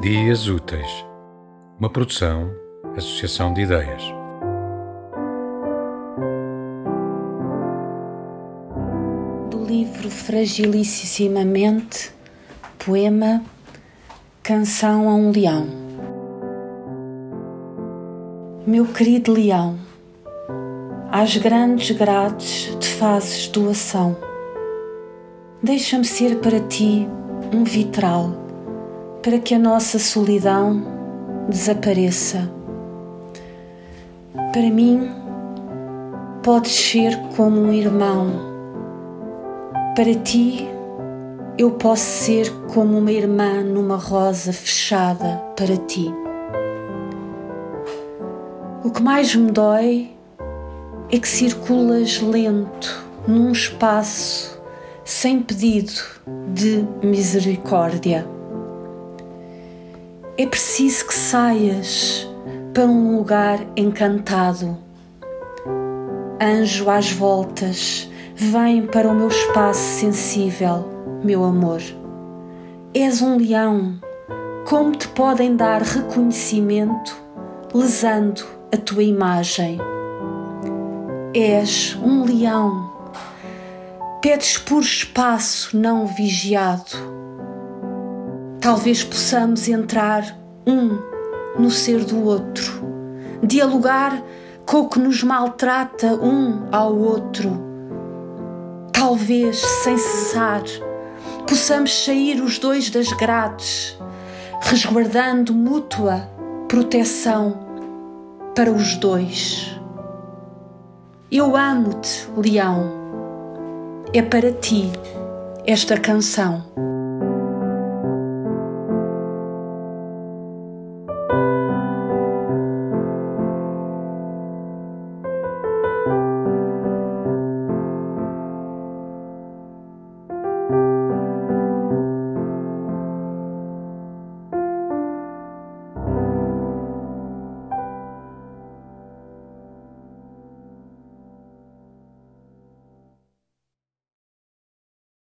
Dias Úteis, uma produção, associação de ideias. Do livro Fragilissimamente, poema Canção a um Leão. Meu querido leão, às grandes grades te fazes doação. Deixa-me ser para ti um vitral para que a nossa solidão desapareça. Para mim, podes ser como um irmão. Para ti, eu posso ser como uma irmã numa rosa fechada para ti. O que mais me dói é que circulas lento num espaço sem pedido de misericórdia. É preciso que saias para um lugar encantado. Anjo às voltas, vem para o meu espaço sensível, meu amor. És um leão, como te podem dar reconhecimento lesando a tua imagem? És um leão, pedes por espaço não vigiado Talvez possamos entrar um no ser do outro, dialogar com o que nos maltrata um ao outro. Talvez, sem cessar, possamos sair os dois das grades, resguardando mútua proteção para os dois. Eu amo-te, leão. É para ti esta canção.